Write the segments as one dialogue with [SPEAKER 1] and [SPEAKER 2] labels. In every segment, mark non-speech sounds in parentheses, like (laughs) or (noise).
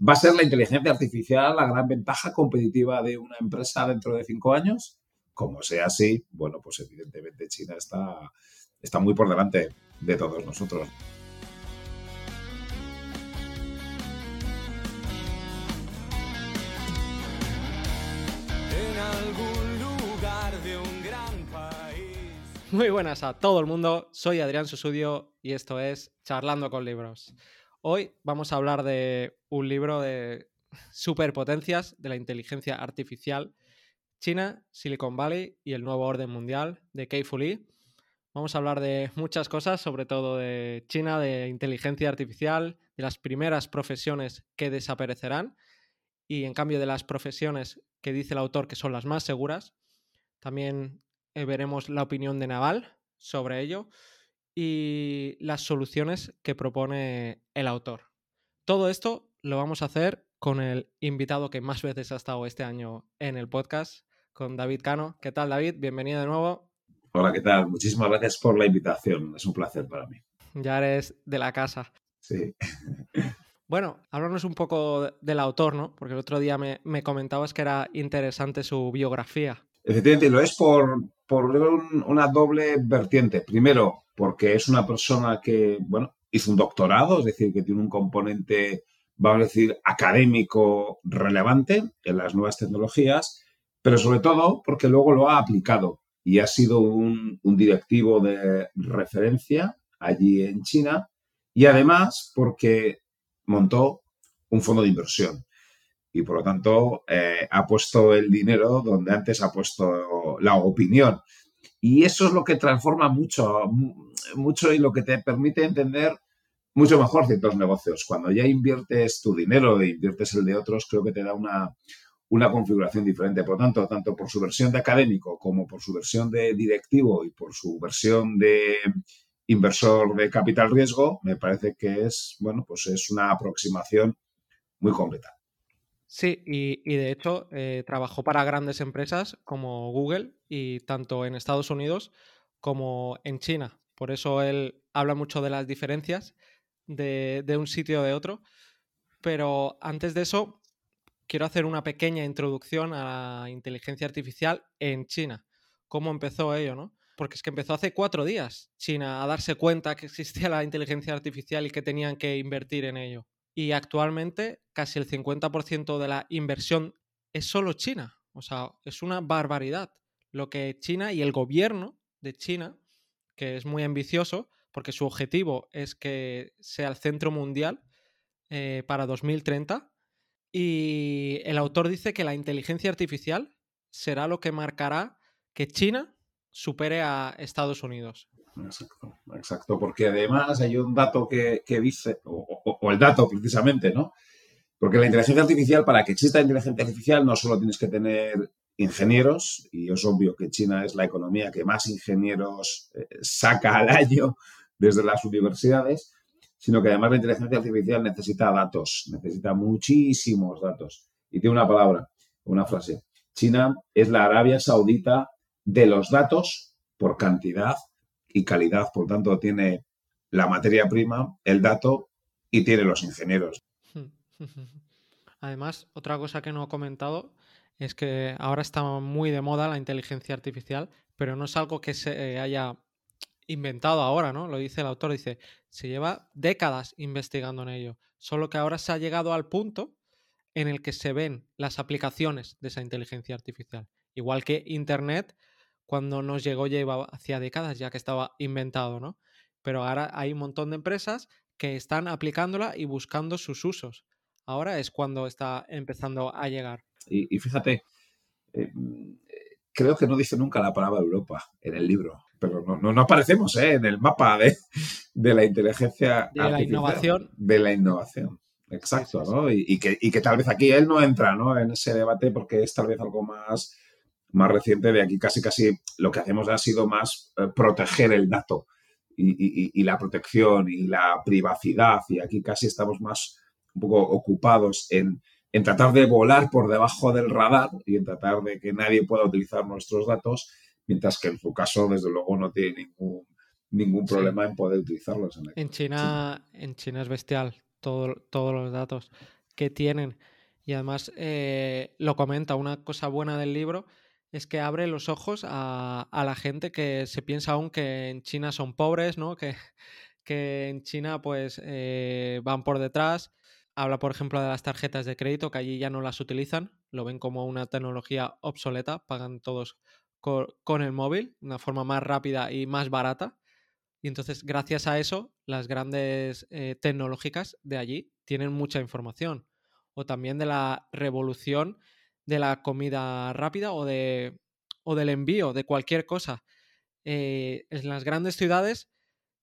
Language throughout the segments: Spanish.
[SPEAKER 1] ¿Va a ser la inteligencia artificial la gran ventaja competitiva de una empresa dentro de cinco años? Como sea así, bueno, pues evidentemente China está, está muy por delante de todos nosotros.
[SPEAKER 2] Muy buenas a todo el mundo, soy Adrián Susudio y esto es Charlando con Libros. Hoy vamos a hablar de un libro de (laughs) superpotencias de la inteligencia artificial, China, Silicon Valley y el nuevo orden mundial de Kei Fu Lee. Vamos a hablar de muchas cosas, sobre todo de China, de inteligencia artificial, de las primeras profesiones que desaparecerán y en cambio de las profesiones que dice el autor que son las más seguras. También eh, veremos la opinión de Naval sobre ello y las soluciones que propone el autor. Todo esto lo vamos a hacer con el invitado que más veces ha estado este año en el podcast, con David Cano. ¿Qué tal, David? Bienvenido de nuevo.
[SPEAKER 1] Hola, ¿qué tal? Muchísimas gracias por la invitación. Es un placer para mí.
[SPEAKER 2] Ya eres de la casa.
[SPEAKER 1] Sí. (laughs)
[SPEAKER 2] Bueno, háblanos un poco del autor, ¿no? Porque el otro día me, me comentabas que era interesante su biografía.
[SPEAKER 1] Efectivamente, lo es por, por una doble vertiente. Primero, porque es una persona que, bueno, hizo un doctorado, es decir, que tiene un componente, vamos a decir, académico relevante en las nuevas tecnologías, pero sobre todo porque luego lo ha aplicado y ha sido un, directivo de referencia allí en China y además porque montó un fondo de inversión y por lo tanto eh, ha puesto el dinero donde antes ha puesto la opinión. Y eso es lo que transforma mucho, mucho y lo que te permite entender mucho mejor ciertos negocios. Cuando ya inviertes tu dinero e inviertes el de otros, creo que te da una, una configuración diferente. Por lo tanto, tanto por su versión de académico como por su versión de directivo y por su versión de inversor de capital riesgo, me parece que es, bueno, pues es una aproximación muy completa.
[SPEAKER 2] Sí, y, de hecho eh, trabajó para grandes empresas como Google y tanto en Estados Unidos como en China. Por eso él habla mucho de las diferencias de, un sitio de otro. Pero antes de eso, quiero hacer una pequeña introducción a la inteligencia artificial en China. ¿Cómo empezó ello, no? Porque es que empezó hace cuatro días China a darse cuenta que existía la inteligencia artificial y que tenían que invertir en ello y actualmente casi el 50% de la inversión es solo China. O sea, es una barbaridad lo que China y el gobierno de China, que es muy ambicioso, porque su objetivo es que sea el centro mundial eh, para 2030. Y el autor dice que la inteligencia artificial será lo que marcará que China supere a Estados Unidos.
[SPEAKER 1] Exacto, exacto, porque además hay un dato que, dice, o, el dato precisamente, ¿no? Porque la inteligencia artificial, para que exista inteligencia artificial, no solo tienes que tener ingenieros, y es obvio que China es la economía que más ingenieros eh, saca al año desde las universidades, sino que además la inteligencia artificial necesita datos, necesita muchísimos datos. Y tiene una palabra, una frase. China es la Arabia Saudita de los datos por cantidad y calidad. Por tanto, tiene la materia prima, el dato y tiene los ingenieros. (laughs)
[SPEAKER 2] Además, otra cosa que no he comentado es que ahora está muy de moda la inteligencia artificial, pero no es algo que se haya inventado ahora, ¿no? Lo dice el autor, dice, se lleva décadas investigando en ello, solo que ahora se ha llegado al punto en el que se ven las aplicaciones de esa inteligencia artificial. Igual que Internet cuando nos llegó ya iba hacia décadas ya que estaba inventado, ¿no? Pero ahora hay un montón de empresas que están aplicándola y buscando sus usos. Ahora es cuando está empezando a llegar.
[SPEAKER 1] Y, fíjate, eh, creo que no dice nunca la palabra Europa en el libro, pero no, no, aparecemos ¿eh? en el mapa de, la inteligencia
[SPEAKER 2] de la innovación.
[SPEAKER 1] De la innovación. Exacto, ¿no? Y, que, y, que, tal vez aquí él no entra ¿no? en ese debate porque es tal vez algo más más reciente, de aquí casi casi lo que hacemos ha sido más eh, proteger el dato y, la protección y la privacidad y aquí casi estamos más un poco ocupados en, tratar de volar por debajo del radar y en tratar de que nadie pueda utilizar nuestros datos, mientras que en su caso, desde luego, no tiene ningún, ningún problema en poder utilizarlos.
[SPEAKER 2] En, China, en China es bestial todo, todos los datos. que tienen. Y además eh, lo comenta, una cosa buena del libro es que abre los ojos a, la gente que se piensa aún que en China son pobres, ¿no? Que, (laughs) que en China pues eh, van por detrás. Habla, por ejemplo, de las tarjetas de crédito, que allí ya no las utilizan, lo ven como una tecnología obsoleta, pagan todos con, el móvil, una forma más rápida y más barata. Y entonces, gracias a eso, las grandes eh, tecnológicas de allí tienen mucha información. O también de la revolución de la comida rápida o, de, o del envío de cualquier cosa. Eh, en las grandes ciudades,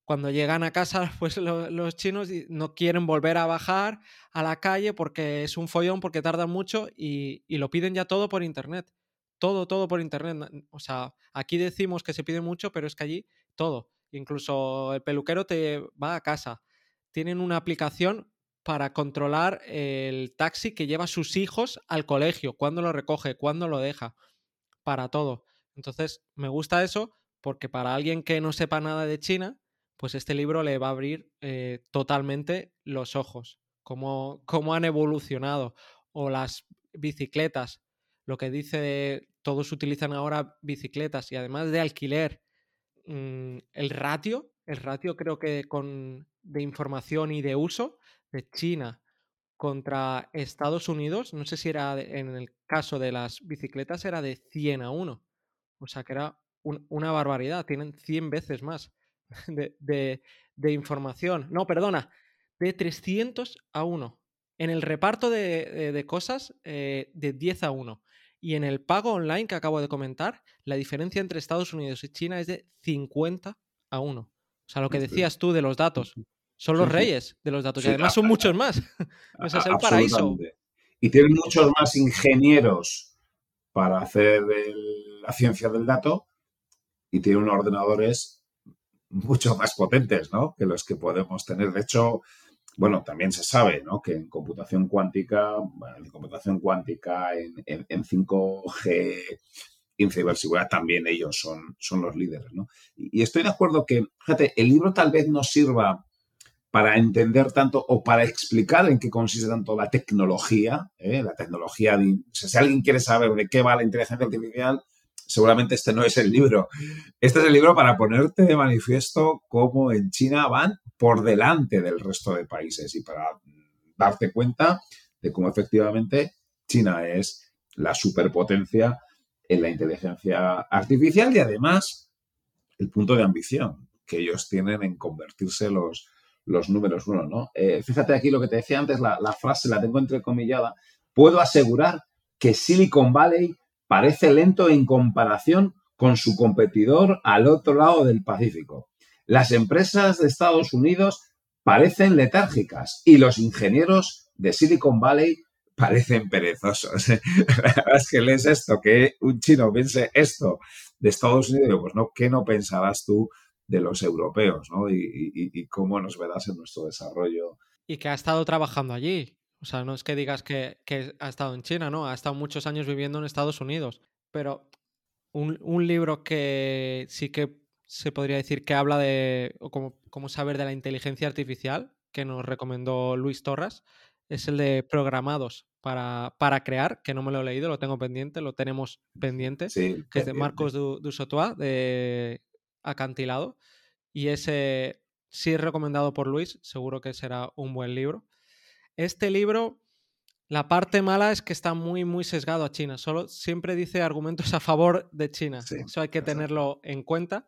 [SPEAKER 2] cuando llegan a casa, (laughs) pues los chinos no quieren volver a bajar a la calle porque es un follón, porque tardan mucho y, y lo piden ya todo por internet. Todo, todo por internet. O sea, aquí decimos que se pide mucho, pero es que allí todo. Incluso el peluquero te va a casa. Tienen una aplicación para controlar el taxi que lleva a sus hijos al colegio, cuándo lo recoge, cuándo lo deja, para todo. Entonces, me gusta eso porque para alguien que no sepa nada de China, pues este libro le va a abrir eh, totalmente los ojos, cómo, cómo han evolucionado, o las bicicletas, lo que dice, todos utilizan ahora bicicletas y además de alquiler, mm, el ratio, el ratio creo que con, de información y de uso de China contra Estados Unidos, no sé si era en el caso de las bicicletas, era de 100 a 1. O sea que era una barbaridad, tienen 100 veces más (laughs) de, información. No, perdona, de 300 a 1. En el reparto de, cosas, eh, de 10 a 1. Y en el pago online que acabo de comentar, la diferencia entre Estados Unidos y China es de 50 a 1. O sea, lo que decías tú de los datos. Son los reyes de los datos y además son muchos más. Ese (laughs) es el paraíso.
[SPEAKER 1] Y tienen muchos más ingenieros para hacer la ciencia del dato y tienen unos ordenadores mucho más potentes ¿no? que los que podemos tener. De hecho, bueno, también se sabe ¿no? que en computación cuántica, bueno, en computación cuántica, en, en, 5G, en ciberseguridad también ellos son, son los líderes. ¿no? Y, y, estoy de acuerdo que, fíjate, el libro tal vez no sirva para entender tanto o para explicar en qué consiste tanto la tecnología, ¿eh? la tecnología, si alguien quiere saber de qué va la inteligencia artificial, seguramente este no es el libro. Este es el libro para ponerte de manifiesto cómo en China van por delante del resto de países y para darte cuenta de cómo efectivamente China es la superpotencia en la inteligencia artificial y además el punto de ambición que ellos tienen en convertirse los, los números uno, ¿no? Eh, fíjate aquí lo que te decía antes, la, frase la tengo entrecomillada. Puedo asegurar que Silicon Valley parece lento en comparación con su competidor al otro lado del Pacífico. Las empresas de Estados Unidos parecen letárgicas y los ingenieros de Silicon Valley parecen perezosos. (laughs) es que lees esto, que un chino piense esto de Estados Unidos, pues no, ¿qué no pensarás tú de los europeos, ¿no? Y, cómo nos verás en nuestro desarrollo.
[SPEAKER 2] Y que ha estado trabajando allí. O sea, no es que digas que, ha estado en China, ¿no? Ha estado muchos años viviendo en Estados Unidos. Pero un, libro que sí que se podría decir que habla de, o como, saber de la inteligencia artificial, que nos recomendó Luis Torras, es el de Programados para, para crear, que no me lo he leído, lo tengo pendiente, lo tenemos pendiente, que es de Marcos Dusotois, de acantilado. Y ese sí es recomendado por Luis, seguro que será un buen libro. Este libro, la parte mala es que está muy, muy sesgado a China. Solo siempre dice argumentos a favor de China. Eso hay que tenerlo en cuenta.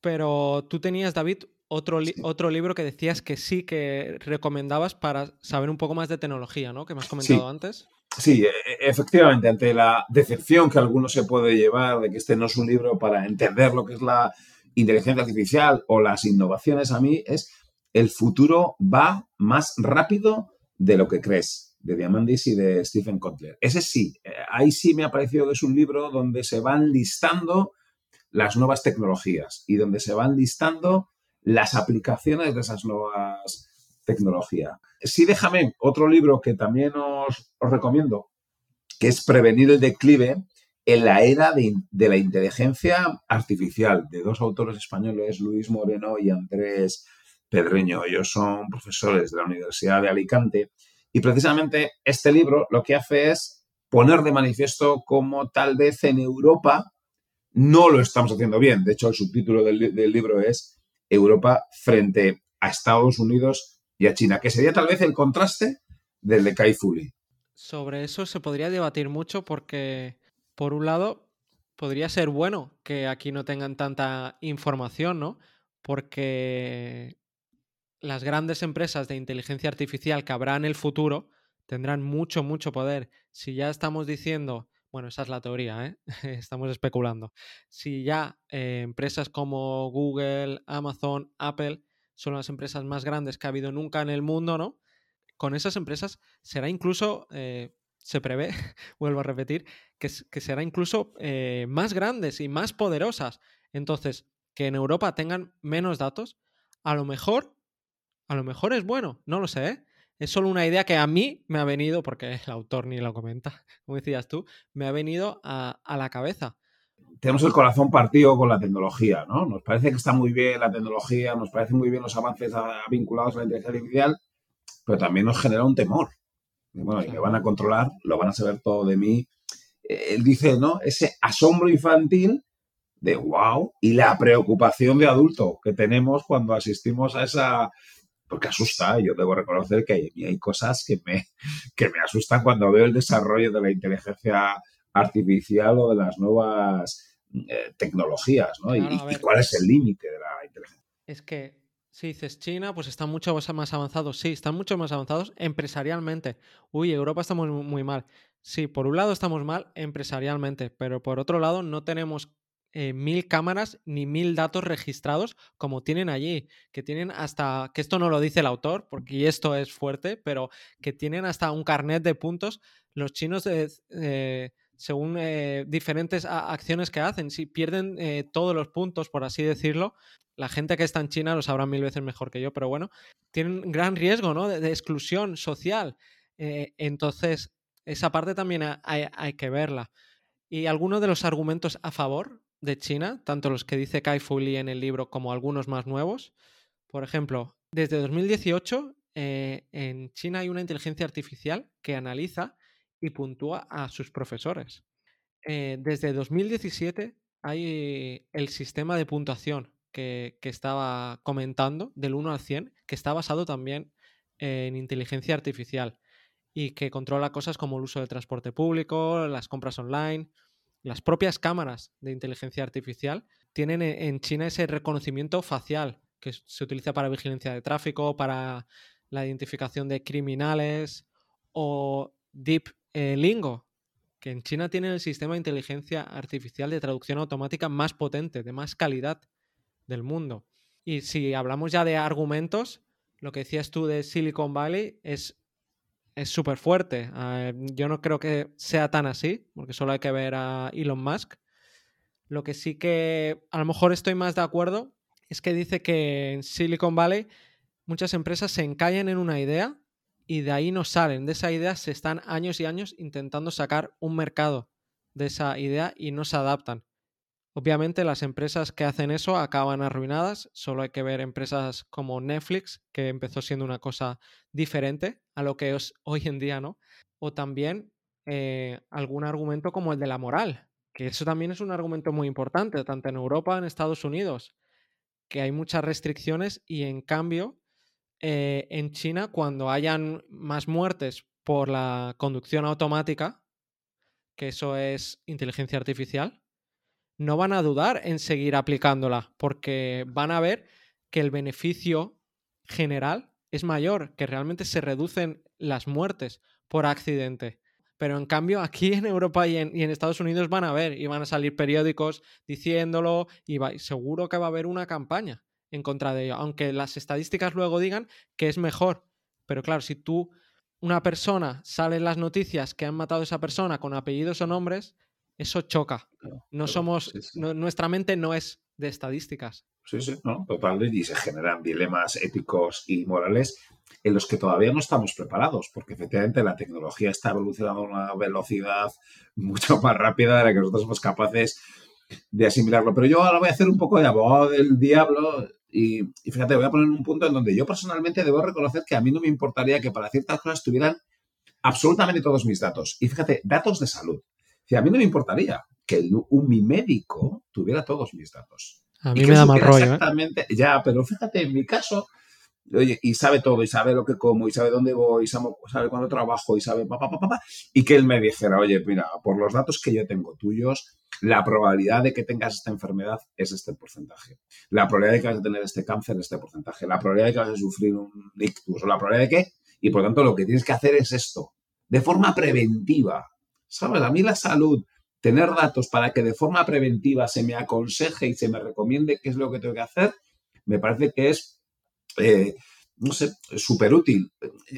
[SPEAKER 2] Pero tú tenías, David, otro, otro libro que decías que sí que recomendabas para saber un poco más de tecnología, ¿no? Que me has comentado antes.
[SPEAKER 1] Sí, e, e, efectivamente, ante la decepción que alguno se puede llevar de que este no es un libro para entender lo que es la inteligencia artificial o las innovaciones a mí es el futuro va más rápido de lo que crees, de Diamandis y de Stephen Kotler. Ese sí, eh, ahí sí me ha parecido que es un libro donde se van listando las nuevas tecnologías y donde se van listando las aplicaciones de esas nuevas tecnologías. Sí, déjame otro libro que también os, os recomiendo, que es Prevenir el declive, en la era de, la inteligencia artificial, de dos autores españoles, Luis Moreno y Andrés Pedreño. Ellos son profesores de la Universidad de Alicante Y precisamente este libro lo que hace es poner de manifiesto cómo tal vez en Europa no lo estamos haciendo bien. De hecho, el subtítulo del, del libro es Europa frente a Estados Unidos y a China, que sería tal vez el contraste del de Kai Fuli.
[SPEAKER 2] Sobre eso se podría debatir mucho porque, por un lado, podría ser bueno que aquí no tengan tanta información, ¿no? Porque las grandes empresas de inteligencia artificial que habrá en el futuro tendrán mucho, mucho poder. Si ya estamos diciendo, bueno, esa es la teoría, ¿eh? (laughs) estamos especulando, si ya eh, empresas como Google, Amazon, Apple son las empresas más grandes que ha habido nunca en el mundo, ¿no? Con esas empresas será incluso, eh, se prevé, (laughs) vuelvo a repetir, que, que será incluso eh, más grandes y más poderosas. Entonces, que en Europa tengan menos datos, a lo mejor, a lo mejor es bueno, no lo sé, ¿eh? Es solo una idea que a mí me ha venido, porque el autor ni lo comenta, (laughs) como decías tú, me ha venido a, a la cabeza
[SPEAKER 1] tenemos el corazón partido con la tecnología, ¿no? Nos parece que está muy bien la tecnología, nos parecen muy bien los avances vinculados a la inteligencia artificial, pero también nos genera un temor. Bueno, y me van a controlar, lo van a saber todo de mí. Eh, él dice, ¿no? Ese asombro infantil de wow y la preocupación de adulto que tenemos cuando asistimos a esa porque asusta, yo debo reconocer que hay, hay cosas que me, (laughs) que me asustan cuando veo el desarrollo de la inteligencia artificial o de las nuevas eh, tecnologías, ¿no? y, cuál es el límite de la inteligencia.
[SPEAKER 2] Es que si dices China, pues están mucho más avanzados. Sí, están mucho más avanzados empresarialmente. Uy, Europa estamos muy mal. Sí, por un lado estamos mal empresarialmente, pero por otro lado no tenemos eh, mil cámaras ni mil datos registrados como tienen allí, que tienen hasta, que esto no lo dice el autor, porque esto es fuerte, pero que tienen hasta un carnet de puntos. Los chinos de, eh, según eh, diferentes acciones que hacen. Si pierden eh, todos los puntos, por así decirlo, la gente que está en China lo sabrá mil veces mejor que yo, pero bueno, tienen gran riesgo ¿no? de, exclusión social. Eh, entonces, esa parte también hay, que verla. Y algunos de los argumentos a favor de China, tanto los que dice Kai Fu Lee en el libro como algunos más nuevos, por ejemplo, desde 2018 en China hay una inteligencia artificial que analiza y puntúa a sus profesores. Eh, desde 2017 hay el sistema de puntuación que, estaba comentando, del 1 al 100, que está basado también en inteligencia artificial y que controla cosas como el uso del transporte público, las compras online, las propias cámaras de inteligencia artificial tienen e, en China ese reconocimiento facial que se utiliza para vigilancia de tráfico, para la identificación de criminales o deep eh, Lingo, que en China tiene el sistema de inteligencia artificial de traducción automática más potente, de más calidad del mundo. Y si hablamos ya de argumentos, lo que decías tú de Silicon Valley es súper fuerte. yo no creo que sea tan así, porque solo hay que ver a Elon Musk. Lo que sí que a lo mejor estoy más de acuerdo es que dice que en Silicon Valley muchas empresas se encallan en una idea y de ahí no salen. De esa idea se están años y años intentando sacar un mercado de esa idea y no se adaptan. Obviamente las empresas que hacen eso acaban arruinadas, solo hay que ver empresas como Netflix, que empezó siendo una cosa diferente a lo que es hoy en día, ¿no? O también eh, algún argumento como el de la moral, que eso también es un argumento muy importante, tanto en Europa en Estados Unidos, que hay muchas restricciones y en cambio eh, en China, cuando hayan más muertes por la conducción automática, que eso es inteligencia artificial, no van a dudar en seguir aplicándola, porque van a ver que el beneficio general es mayor, que realmente se reducen las muertes por accidente. Pero en cambio, aquí en Europa y en, Estados Unidos van a ver y van a salir periódicos diciéndolo y seguro que va a haber una campaña en contra de ello, aunque las estadísticas luego digan que es mejor. Pero claro, si tú, una persona, sale en las noticias que han matado a esa persona con apellidos o nombres, eso choca. No somos, nuestra mente no es de estadísticas.
[SPEAKER 1] Sí, sí, no, totalmente. Y se generan dilemas éticos y morales en los que todavía no estamos preparados, porque efectivamente la tecnología está evolucionando a una velocidad (laughs) mucho más rápida de la que nosotros somos capaces de asimilarlo. Pero yo ahora voy a hacer un poco de abogado del diablo y, fíjate, voy a poner un punto en donde yo personalmente debo reconocer que a mí no me importaría que para ciertas cosas tuvieran absolutamente todos mis datos. Y fíjate, datos de salud. Si a mí no me importaría que un, mi médico tuviera todos mis datos.
[SPEAKER 2] A mí me da mal rollo. ¿eh?
[SPEAKER 1] Exactamente, ya, pero fíjate, en mi caso, oye, y sabe todo, y sabe lo que como, y sabe dónde voy, y sabe, sabe cuándo trabajo, y sabe papá, papá, papá, y que él me dijera, oye, mira, por los datos que yo tengo tuyos, la probabilidad de que tengas esta enfermedad es este porcentaje. La probabilidad de que vas a tener este cáncer es este porcentaje. La probabilidad de que vas a sufrir un ictus, o la probabilidad de que, y por tanto lo que tienes que hacer es esto, de forma preventiva. ¿Sabes? A mí la salud, tener datos para que de forma preventiva se me aconseje y se me recomiende qué es lo que tengo que hacer, me parece que es eh, no sé, súper útil.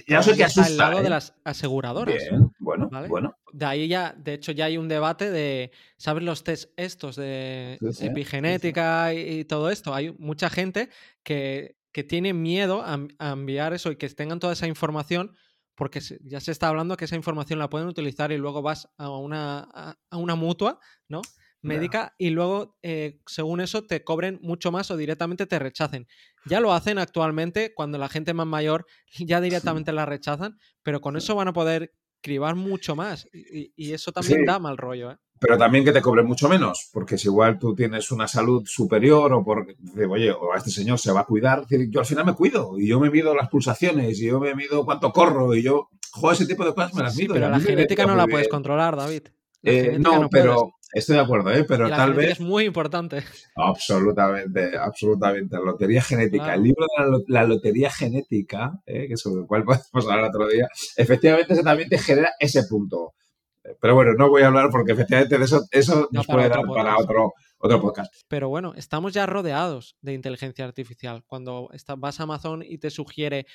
[SPEAKER 1] Ya sé que asusta.
[SPEAKER 2] Al lado de
[SPEAKER 1] ¿eh?
[SPEAKER 2] las aseguradoras.
[SPEAKER 1] Bien, bueno, bueno.
[SPEAKER 2] De ahí ya, de hecho, ya hay un debate de, ¿sabes los test estos de epigenética Y, todo esto? Hay mucha gente que, tiene miedo a, enviar eso y que tengan toda esa información porque ya se está hablando que esa información la pueden utilizar y luego vas a una, a una mutua, ¿no? Médica y luego, eh, según eso, te cobren mucho más o directamente te rechacen. Ya lo hacen actualmente cuando la gente más mayor (laughs) ya directamente la rechazan, pero con eso van a poder cribar mucho más y, eso también da mal rollo. ¿eh?
[SPEAKER 1] Pero también que te cobren mucho menos, porque si igual tú tienes una salud superior o porque, oye, o a este señor se va a cuidar, yo al final me cuido y yo me mido las pulsaciones y yo me mido cuánto corro y yo, juego ese tipo de cosas me las mido.
[SPEAKER 2] pero la genética no la puedes controlar, David.
[SPEAKER 1] Eh, no, pero estoy de acuerdo, ¿eh? pero tal vez...
[SPEAKER 2] Es muy importante.
[SPEAKER 1] Absolutamente, absolutamente. Lotería genética. El libro de la, lotería genética, ¿eh? que sobre el cual podemos hablar otro día, efectivamente también te genera ese punto. Pero bueno, no voy a hablar porque efectivamente de eso, eso nos puede dar para otro, otro podcast.
[SPEAKER 2] Pero bueno, estamos ya rodeados de inteligencia artificial. Cuando vas a Amazon y te sugiere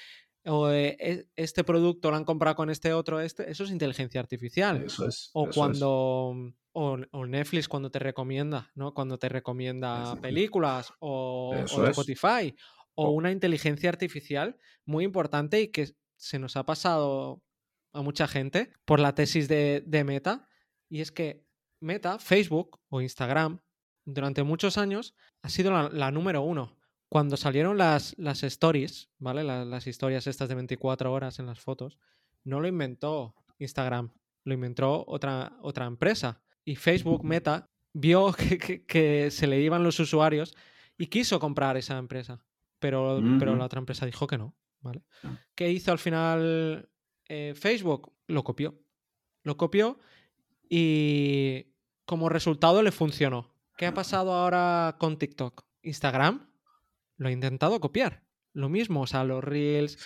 [SPEAKER 2] o eh, e, este producto lo han comprado con este otro, este, eso es inteligencia artificial.
[SPEAKER 1] Eso es.
[SPEAKER 2] O cuando. O, Netflix cuando te recomienda, ¿no? Cuando te recomienda películas o, Spotify. O una inteligencia artificial muy importante y que se nos ha pasado a mucha gente por la tesis de, Meta. Y es que Meta, Facebook o Instagram, durante muchos años, ha sido la número uno cuando salieron las, las stories, ¿vale? Las, historias estas de 24 horas en las fotos, no lo inventó Instagram, lo inventó otra, otra empresa. Y Facebook Meta vio (laughs) que, se le iban los usuarios y quiso comprar esa empresa. Pero, pero la otra empresa dijo que no, ¿vale? Ah. ¿Qué hizo al final eh, Facebook? Lo copió. Lo copió y como resultado le funcionó. ¿Qué ha pasado ahora con TikTok? Instagram lo ha intentado copiar. Lo mismo, o sea, los reels,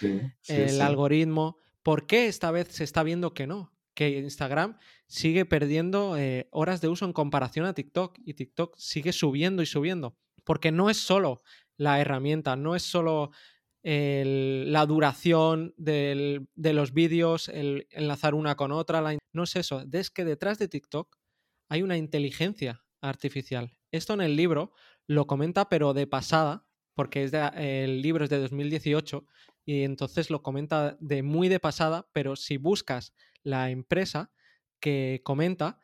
[SPEAKER 2] el algoritmo. ¿Por qué esta vez se está viendo que no? Que Instagram sigue perdiendo eh, horas de uso en comparación a TikTok y TikTok sigue subiendo y subiendo. Porque no es solo la herramienta, no es solo la duración de los vídeos, el enlazar una con otra, no es eso. Es que detrás de TikTok hay una inteligencia artificial. Esto en el libro lo comenta, pero de pasada, porque es el libro es de 2018 y entonces lo comenta de muy de pasada, pero si buscas la empresa que comenta,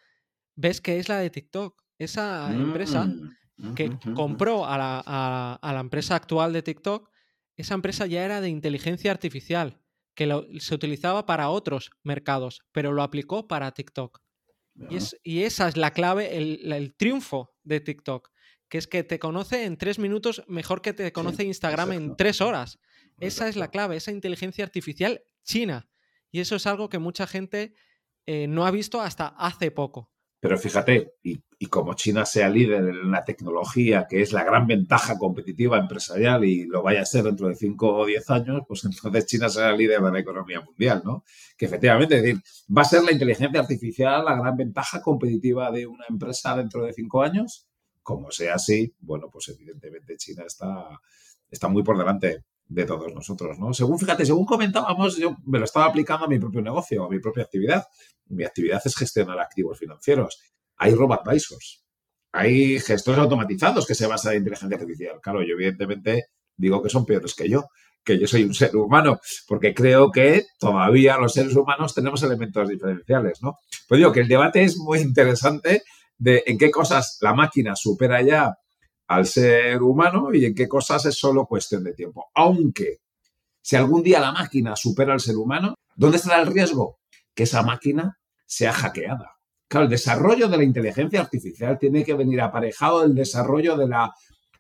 [SPEAKER 2] ves que es la de TikTok. Esa empresa mm, que compró a la, empresa actual de TikTok, esa empresa ya era de inteligencia artificial, que se utilizaba para otros mercados, pero lo aplicó para TikTok. Y, esa es la clave, el triunfo de TikTok que es que te conoce en tres minutos mejor que te conoce Instagram en tres horas. Esa es la clave, esa inteligencia artificial china. Y eso es algo que mucha gente eh, no ha visto hasta hace poco.
[SPEAKER 1] Pero fíjate, y, como China sea líder en la tecnología, que es la gran ventaja competitiva empresarial y lo vaya a ser dentro de cinco o diez años, pues (laughs) entonces China será líder de la economía mundial, ¿no? Que efectivamente, es decir, ¿va a ser la inteligencia artificial la gran ventaja competitiva de una empresa dentro de cinco años? Como sea así, bueno, pues evidentemente China está, está muy por delante de todos nosotros, ¿no? Según, fíjate, según comentábamos, yo me lo estaba aplicando a mi propio negocio, a mi propia actividad. Mi actividad es gestionar activos financieros. Hay robo-advisors, hay gestores automatizados que se basan en inteligencia artificial. Claro, yo evidentemente digo que son peores que yo, que yo soy un ser humano, porque creo que todavía los seres humanos tenemos elementos diferenciales, ¿no? Pues digo que el debate es muy interesante de en qué cosas la máquina supera ya al ser humano y en qué cosas es solo cuestión de tiempo. Aunque si algún día la máquina supera al ser humano, ¿dónde estará el riesgo? Que esa máquina sea hackeada. Claro, el desarrollo de la inteligencia artificial tiene que venir aparejado del desarrollo de la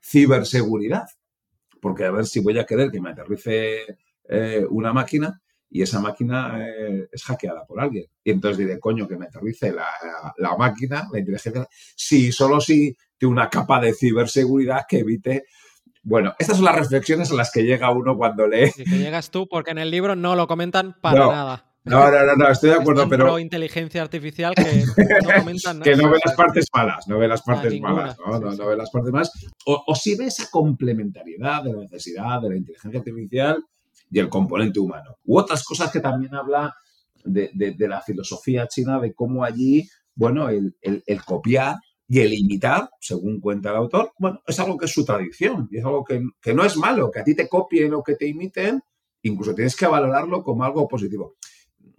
[SPEAKER 1] ciberseguridad. Porque a ver si voy a querer que me aterrice eh, una máquina y esa máquina eh, es hackeada por alguien. Y entonces diré, coño, que me aterrice la, la, máquina, la inteligencia. Sí, solo si tiene una capa de ciberseguridad que evite. Bueno, estas son las reflexiones a las que llega uno cuando lee.
[SPEAKER 2] que llegas tú, porque en el libro no lo comentan para nada.
[SPEAKER 1] No, no, no, estoy de acuerdo, pero.
[SPEAKER 2] inteligencia artificial que no (laughs) comentan
[SPEAKER 1] nada. que no ve las partes malas, no ve las partes malas, ¿no? no, ve las partes malas. O, o si ve esa complementariedad de la necesidad de la inteligencia artificial y el componente humano. U otras cosas que también habla de, la filosofía china, de cómo allí, bueno, el, copiar y el imitar, según cuenta el autor, bueno, es algo que es su tradición y es algo que, no es malo, que a ti te copien o que te imiten, incluso tienes que valorarlo como algo positivo.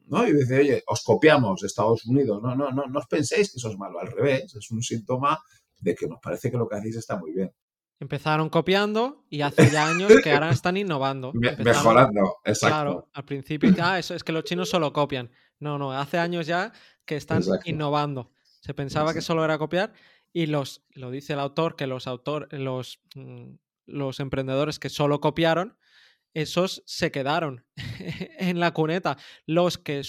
[SPEAKER 1] ¿no? Y dice, oye, os copiamos de Estados Unidos. No, no, no, no os penséis que eso es malo. Al revés, es un síntoma de que nos parece que lo que hacéis está muy bien.
[SPEAKER 2] Empezaron copiando y hace ya años que ahora están innovando.
[SPEAKER 1] Mejorando, exacto. Claro,
[SPEAKER 2] al principio, ah, eso es que los chinos solo copian. No, no, hace años ya que están innovando. Se pensaba que solo era copiar y los, lo dice el autor, que los, autor, los, mm, los emprendedores que solo copiaron, esos se quedaron (laughs) en la cuneta. Los que,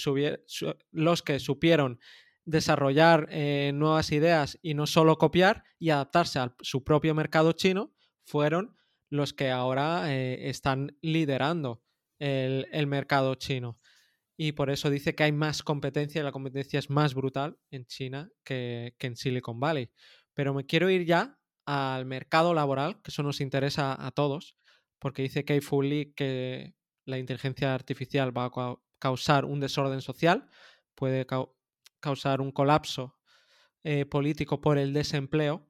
[SPEAKER 2] los que supieron desarrollar eh, nuevas ideas y no solo copiar y adaptarse a su propio mercado chino, fueron los que ahora eh, están liderando el, mercado chino. Y por eso dice que hay más competencia y la competencia es más brutal en China que, en Silicon Valley. Pero me quiero ir ya al mercado laboral, que eso nos interesa a todos, porque dice Kei Fu que la inteligencia artificial va a causar un desorden social, puede causar un colapso eh, político por el desempleo.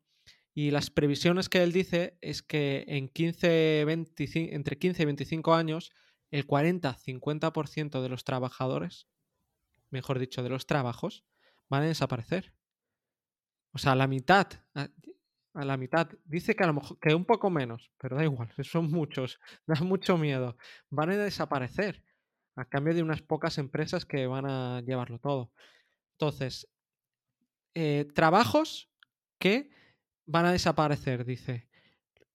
[SPEAKER 2] Y las previsiones que él dice es que en 15, 25, entre 15 y 25 años, el 40-50% de los trabajadores, mejor dicho, de los trabajos, van a desaparecer. O sea, la mitad, a, la mitad, dice que a lo mejor que un poco menos, pero da igual, (laughs) son muchos, da mucho miedo. Van a desaparecer a cambio de unas pocas empresas que van a llevarlo todo. Entonces, eh, trabajos que van a desaparecer, dice,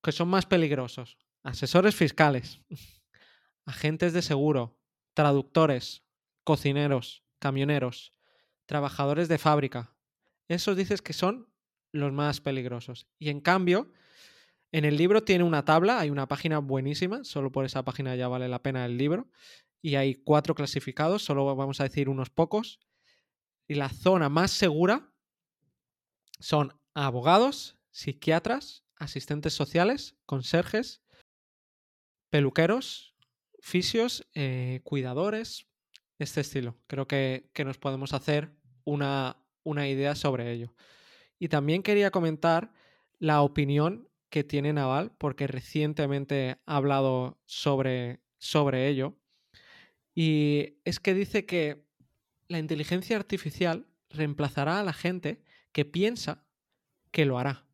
[SPEAKER 2] que son más peligrosos. Asesores fiscales, (laughs) agentes de seguro, traductores, cocineros, camioneros, trabajadores de fábrica. Esos dices que son los más peligrosos. Y en cambio, en el libro tiene una tabla, hay una página buenísima, solo por esa página ya vale la pena el libro, y hay cuatro clasificados, solo vamos a decir unos pocos. Y la zona más segura son abogados, psiquiatras, asistentes sociales, conserjes, peluqueros, fisios, eh, cuidadores, este estilo. Creo que, nos podemos hacer una, una, idea sobre ello. Y también quería comentar la opinión que tiene Naval, porque recientemente ha hablado sobre, sobre ello. Y es que dice que la inteligencia artificial reemplazará a la gente que piensa que lo hará.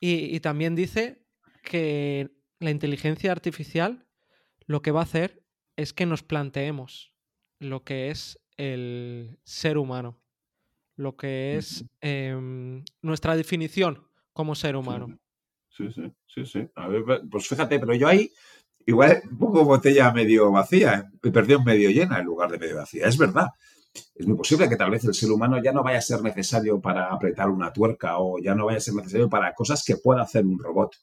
[SPEAKER 2] Y, también dice que la inteligencia artificial lo que va a hacer es que nos planteemos lo que es el ser humano, lo que es em, nuestra definición como ser humano.
[SPEAKER 1] Sí, sí, sí, sí. pues fíjate, pero yo ahí igual poco botella medio vacía, y perdí medio llena en lugar de medio vacía. Es verdad es muy posible que tal vez el ser humano ya no vaya a ser necesario para apretar una tuerca o ya no vaya a ser necesario para cosas que pueda hacer un robot.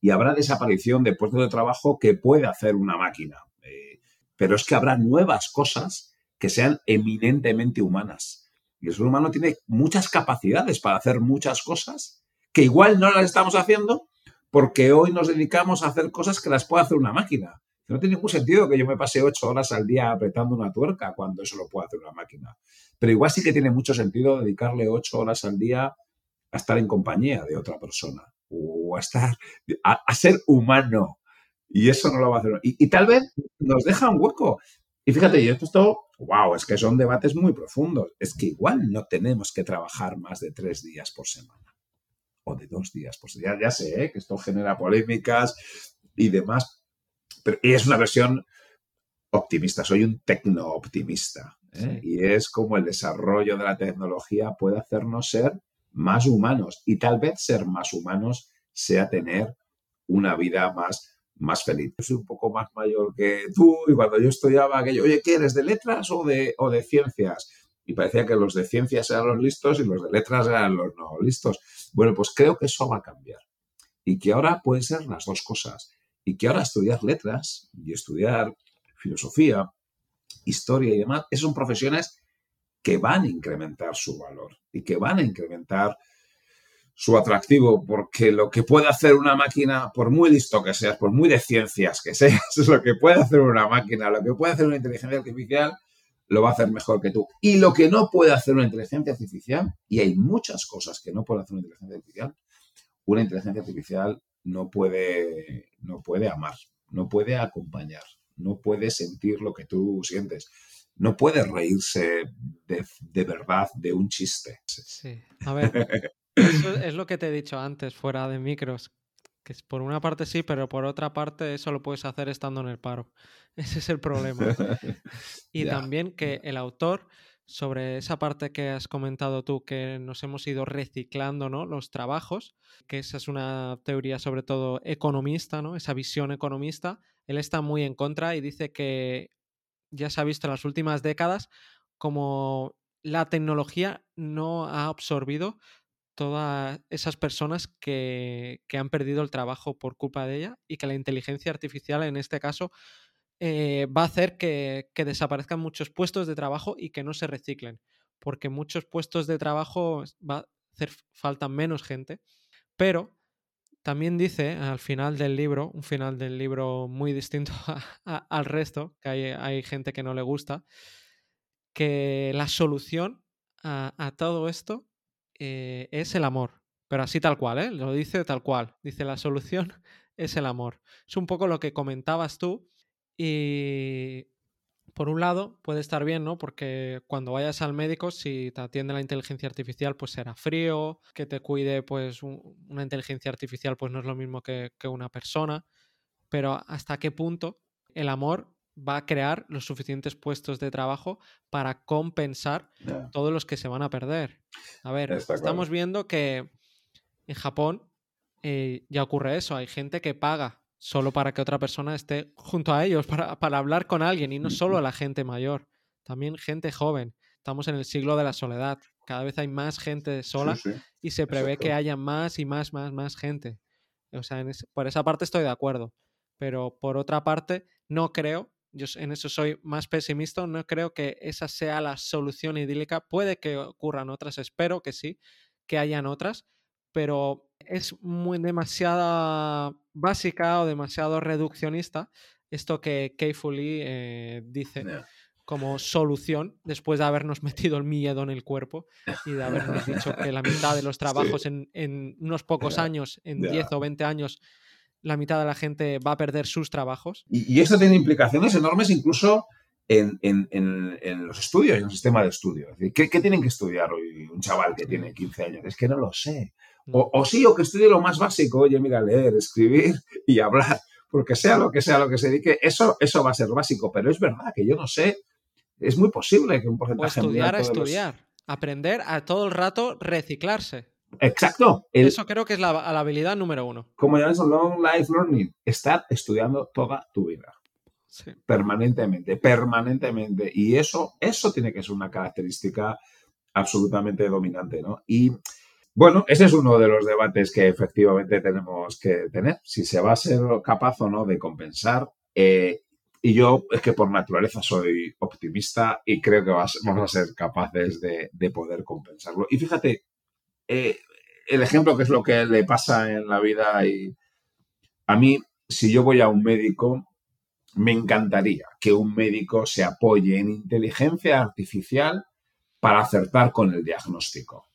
[SPEAKER 1] Y habrá desaparición de puestos de trabajo que puede hacer una máquina. Eh, pero es que habrá nuevas cosas que sean eminentemente humanas. Y el ser humano tiene muchas capacidades para hacer muchas cosas que igual no las estamos haciendo porque hoy nos dedicamos a hacer cosas que las puede hacer una máquina. No tiene ningún sentido que yo me pase ocho horas al día apretando una tuerca cuando eso lo puede hacer una máquina. Pero igual sí que tiene mucho sentido dedicarle ocho horas al día a estar en compañía de otra persona o a estar, a, ser humano. Y eso no lo va a hacer. Y, tal vez nos deja un hueco. Y fíjate, y esto, wow, es que son debates muy profundos. Es que igual no tenemos que trabajar más de tres días por semana. o de dos días. Pues ya, ya sé ¿eh? que esto genera polémicas y demás, pero es una versión optimista, soy un tecno-optimista. ¿eh? Y es como el desarrollo de la tecnología puede hacernos ser más humanos y tal vez ser más humanos sea tener una vida más, más feliz. Yo soy un poco más mayor que tú y cuando yo estudiaba aquello, oye, ¿qué eres de letras o de, o de ciencias? Y parecía que los de ciencias eran los listos y los de letras eran los no listos. Bueno, pues creo que eso va a cambiar y que ahora pueden ser las dos cosas y que ahora estudiar letras y estudiar filosofía, historia y demás, esas son profesiones que van a incrementar su valor y que van a incrementar su atractivo, porque lo que puede hacer una máquina, por muy listo que seas, por muy de ciencias que seas, (laughs) lo que puede hacer una máquina, lo que puede hacer una inteligencia artificial, lo va a hacer mejor que tú. Y lo que no puede hacer una inteligencia artificial, y hay muchas cosas que no puede hacer una inteligencia artificial, una inteligencia artificial no puede, no puede amar, no puede acompañar, no puede sentir lo que tú sientes, no puede reírse de, de verdad de un chiste.
[SPEAKER 2] Sí, a ver, Eso es lo que te he dicho antes, fuera de micros. Que por una parte sí, pero por otra parte eso lo puedes hacer estando en el paro. (laughs) Ese es el problema. (laughs) Y también que el autor, sobre esa parte que has comentado tú, que nos hemos ido reciclando ¿no? los trabajos, que esa es una teoría sobre todo economista, ¿no? esa visión economista, él está muy en contra y dice que ya se ha visto en las últimas décadas como la tecnología no ha absorbido todas esas personas que, han perdido el trabajo por culpa de ella y que la inteligencia artificial en este caso eh, va a hacer que, desaparezcan muchos puestos de trabajo y que no se reciclen, porque muchos puestos de trabajo va a hacer falta menos gente, pero también dice al final del libro, un final del libro muy distinto (laughs) al resto, que hay, gente que no le gusta, que la solución a todo esto eh, es el amor. Pero así tal cual, ¿eh? Lo dice tal cual. Dice la solución (laughs) es el amor. Es un poco lo que comentabas tú. Y por un lado puede estar bien, ¿no? Porque cuando vayas al médico, si te atiende la inteligencia artificial, pues será frío, que te cuide, pues una inteligencia artificial, pues no es lo mismo que, que una persona. Pero hasta qué punto el amor va a crear los suficientes puestos de trabajo para compensar todos los que se van a perder. A ver, estamos viendo que en Japón eh, ya ocurre eso, hay gente que paga solo para que otra persona esté junto a ellos, para, hablar con alguien, y no solo la gente mayor, también gente joven. Estamos en el siglo de la soledad, cada vez hay más gente sola y se prevé que haya más y más, más, más gente. O sea, por esa parte estoy de acuerdo, pero por otra parte no creo yo en eso soy más pesimista, no creo que esa sea la solución idílica. Puede que ocurran otras, espero que sí, que hayan otras, pero es muy demasiada básica o demasiado reduccionista esto que Kei eh, dice como solución después de habernos (laughs) metido el miedo en el cuerpo y de habernos dicho que la mitad de los (laughs) trabajos en, unos pocos años, en 10 o 20 años, la mitad de la gente va a perder sus trabajos.
[SPEAKER 1] Y, esto tiene implicaciones enormes incluso en, los estudios, en el sistema de estudio. ¿qué, tienen que estudiar hoy un chaval que tiene 15 años? Es que no lo sé. O, sí, o que estudie lo más básico, oye, mira, leer, escribir (laughs) y hablar, porque sea lo que sea lo que se dedique, eso, eso va a ser básico, pero es verdad que yo no sé, es muy posible que un porcentaje...
[SPEAKER 2] O estudiar a estudiar, aprender a todo el rato reciclarse.
[SPEAKER 1] Exacto.
[SPEAKER 2] Eso creo que es la, habilidad número uno.
[SPEAKER 1] Como llamas long life learning, estar estudiando toda tu vida. Permanentemente, permanentemente. Y eso, eso tiene que ser una característica absolutamente dominante, ¿no? Y bueno, ese es uno de los debates que efectivamente tenemos que tener. Si se va a ser capaz o no de compensar. Eh, y yo es que por naturaleza soy optimista y creo que vamos a ser capaces de, de poder compensarlo. Y fíjate, eh, el ejemplo que es lo que le pasa en la vida a mí, si yo voy a un médico, me encantaría que un médico se apoye en inteligencia artificial para acertar con el diagnóstico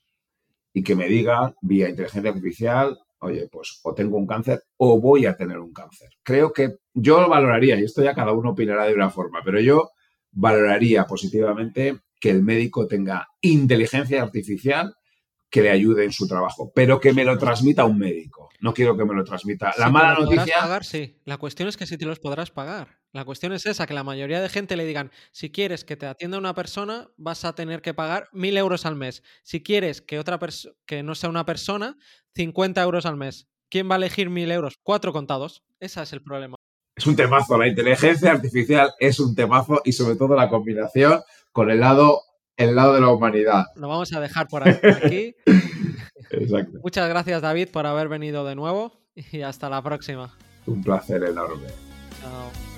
[SPEAKER 1] y que me diga vía inteligencia artificial, oye, pues o tengo un cáncer o voy a tener un cáncer. Creo que yo lo valoraría, y esto ya cada uno opinará de una forma, pero yo valoraría positivamente que el médico tenga inteligencia artificial que le ayude en su trabajo, pero que me lo transmita un médico. No quiero que me lo transmita. La
[SPEAKER 2] Si
[SPEAKER 1] mala noticia.
[SPEAKER 2] pagar, sí. La cuestión es que si te los podrás pagar. La cuestión es esa, que la mayoría de gente le digan, si quieres que te atienda una persona, vas a tener que pagar mil euros al mes. Si quieres que otra persona, que no sea una persona, 50 euros al mes. ¿Quién va a elegir mil euros? Cuatro contados. Ese es el problema.
[SPEAKER 1] Es un temazo. La inteligencia artificial es un temazo y sobre todo la combinación con el lado, el lado de la humanidad.
[SPEAKER 2] Lo vamos a dejar por aquí. (laughs)
[SPEAKER 1] Exacto.
[SPEAKER 2] Muchas gracias, David, por haber venido de nuevo y hasta la próxima.
[SPEAKER 1] Un placer enorme.
[SPEAKER 2] Chao.